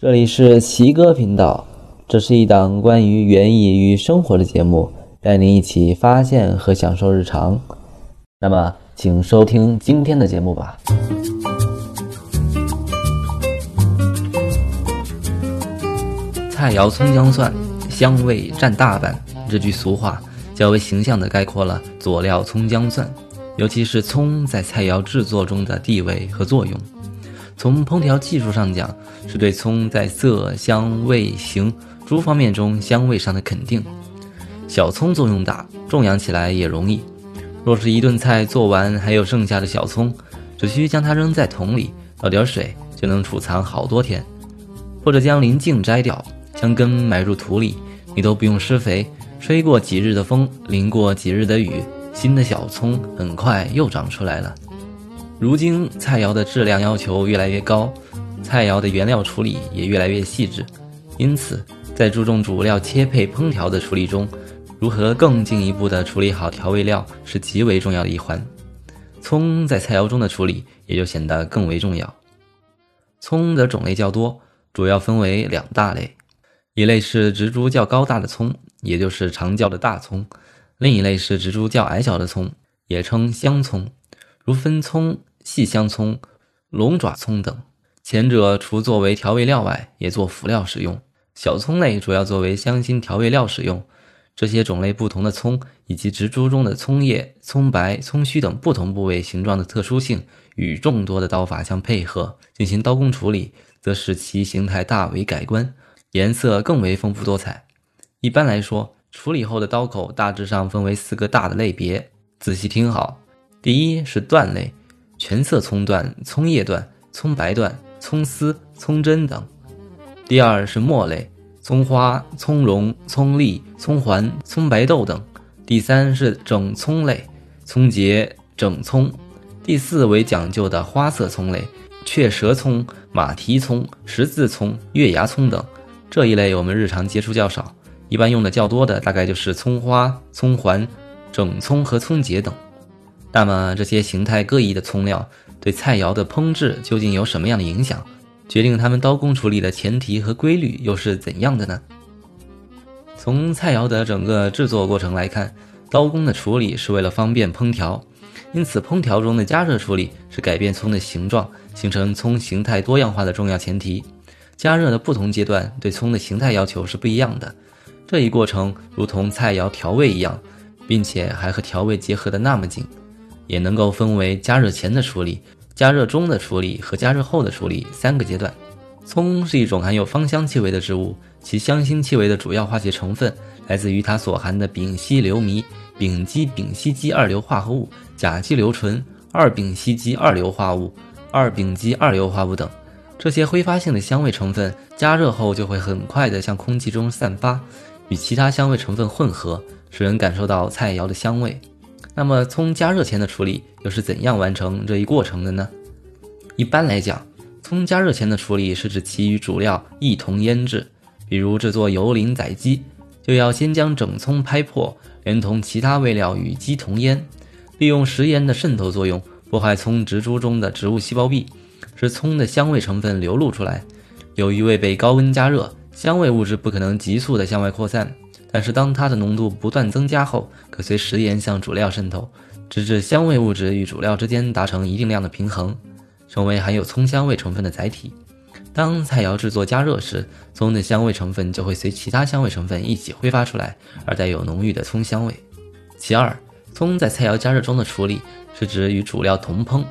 这里是奇哥频道，这是一档关于园艺与生活的节目，带您一起发现和享受日常。那么，请收听今天的节目吧。菜肴葱姜蒜，香味占大半。这句俗话较为形象地概括了佐料葱姜蒜，尤其是葱在菜肴制作中的地位和作用。从烹调技术上讲，是对葱在色香味形诸方面中香味上的肯定。小葱作用大，种养起来也容易。若是一顿菜做完还有剩下的小葱，只需将它扔在桶里，倒点水，就能储藏好多天。或者将鳞茎摘掉，将根埋入土里，你都不用施肥，吹过几日的风，淋过几日的雨，新的小葱很快又长出来了。如今菜肴的质量要求越来越高，菜肴的原料处理也越来越细致，因此在注重主料切配烹调的处理中，如何更进一步的处理好调味料是极为重要的一环。葱在菜肴中的处理也就显得更为重要。葱的种类较多，主要分为两大类，一类是植株较高大的葱，也就是常叫的大葱；另一类是植株较矮小的葱，也称香葱，如分葱。细香葱、龙爪葱等，前者除作为调味料外，也做辅料使用。小葱类主要作为香辛调味料使用。这些种类不同的葱，以及植株中的葱叶、葱白、葱须等不同部位形状的特殊性，与众多的刀法相配合进行刀工处理，则使其形态大为改观，颜色更为丰富多彩。一般来说，处理后的刀口大致上分为四个大的类别，仔细听好。第一是段类。全色葱段、葱叶段、葱白段、葱丝、葱针等。第二是末类，葱花、葱蓉、葱粒、葱环、葱白豆等。第三是整葱类，葱节、整葱。第四为讲究的花色葱类，雀舌葱、马蹄葱、十字葱、月牙葱等。这一类我们日常接触较少，一般用的较多的大概就是葱花、葱环、整葱和葱节等。那么这些形态各异的葱料对菜肴的烹制究竟有什么样的影响？决定它们刀工处理的前提和规律又是怎样的呢？从菜肴的整个制作过程来看，刀工的处理是为了方便烹调，因此烹调中的加热处理是改变葱的形状，形成葱形态多样化的重要前提。加热的不同阶段对葱的形态要求是不一样的，这一过程如同菜肴调味一样，并且还和调味结合的那么紧。也能够分为加热前的处理、加热中的处理和加热后的处理三个阶段。葱是一种含有芳香气味的植物，其香辛气味的主要化学成分来自于它所含的丙烯硫醚、丙基丙烯基二硫化合物、甲基硫醇、二丙烯基二硫化物、二丙基二硫化物等。这些挥发性的香味成分加热后就会很快地向空气中散发，与其他香味成分混合，使人感受到菜肴的香味。那么，葱加热前的处理又是怎样完成这一过程的呢？一般来讲，葱加热前的处理是指其与主料一同腌制。比如制作油淋宰鸡，就要先将整葱拍破，连同其他味料与鸡同腌，利用食盐的渗透作用，破坏葱植株中的植物细胞壁，使葱的香味成分流露出来。由于未被高温加热，香味物质不可能急速的向外扩散。但是，当它的浓度不断增加后，可随食盐向主料渗透，直至香味物质与主料之间达成一定量的平衡，成为含有葱香味成分的载体。当菜肴制作加热时，葱的香味成分就会随其他香味成分一起挥发出来，而带有浓郁的葱香味。其二，葱在菜肴加热中的处理是指与主料同烹，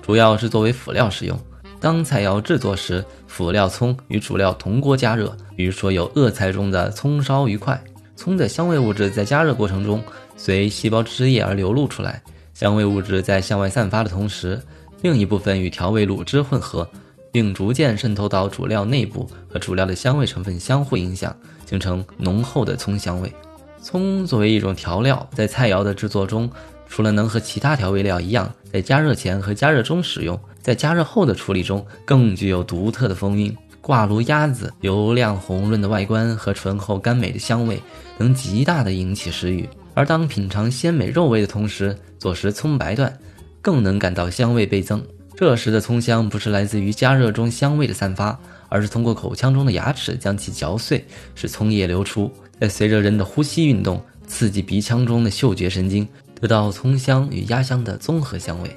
主要是作为辅料使用。当菜肴制作时，辅料葱与主料同锅加热，比如说有鄂菜中的葱烧鱼块。葱的香味物质在加热过程中随细胞汁液而流露出来，香味物质在向外散发的同时，另一部分与调味卤汁混合，并逐渐渗透到主料内部，和主料的香味成分相互影响，形成浓厚的葱香味。葱作为一种调料，在菜肴的制作中，除了能和其他调味料一样在加热前和加热中使用，在加热后的处理中更具有独特的风韵。挂炉鸭子油亮红润的外观和醇厚甘美的香味，能极大的引起食欲。而当品尝鲜美肉味的同时，佐食葱白段，更能感到香味倍增。这时的葱香不是来自于加热中香味的散发，而是通过口腔中的牙齿将其嚼碎，使葱叶流出，再随着人的呼吸运动，刺激鼻腔中的嗅觉神经，得到葱香与鸭香的综合香味。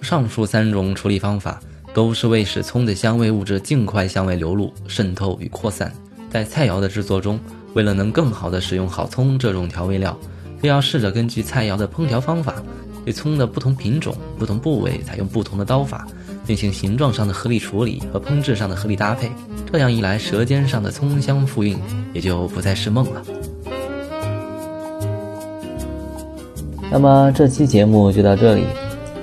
上述三种处理方法都是为使葱的香味物质尽快向外流露、渗透与扩散。在菜肴的制作中，为了能更好地使用好葱这种调味料，非要试着根据菜肴的烹调方法，对葱的不同品种、不同部位采用不同的刀法，进行形状上的合理处理和烹制上的合理搭配。这样一来，舌尖上的葱香复韵也就不再是梦了。那么这期节目就到这里。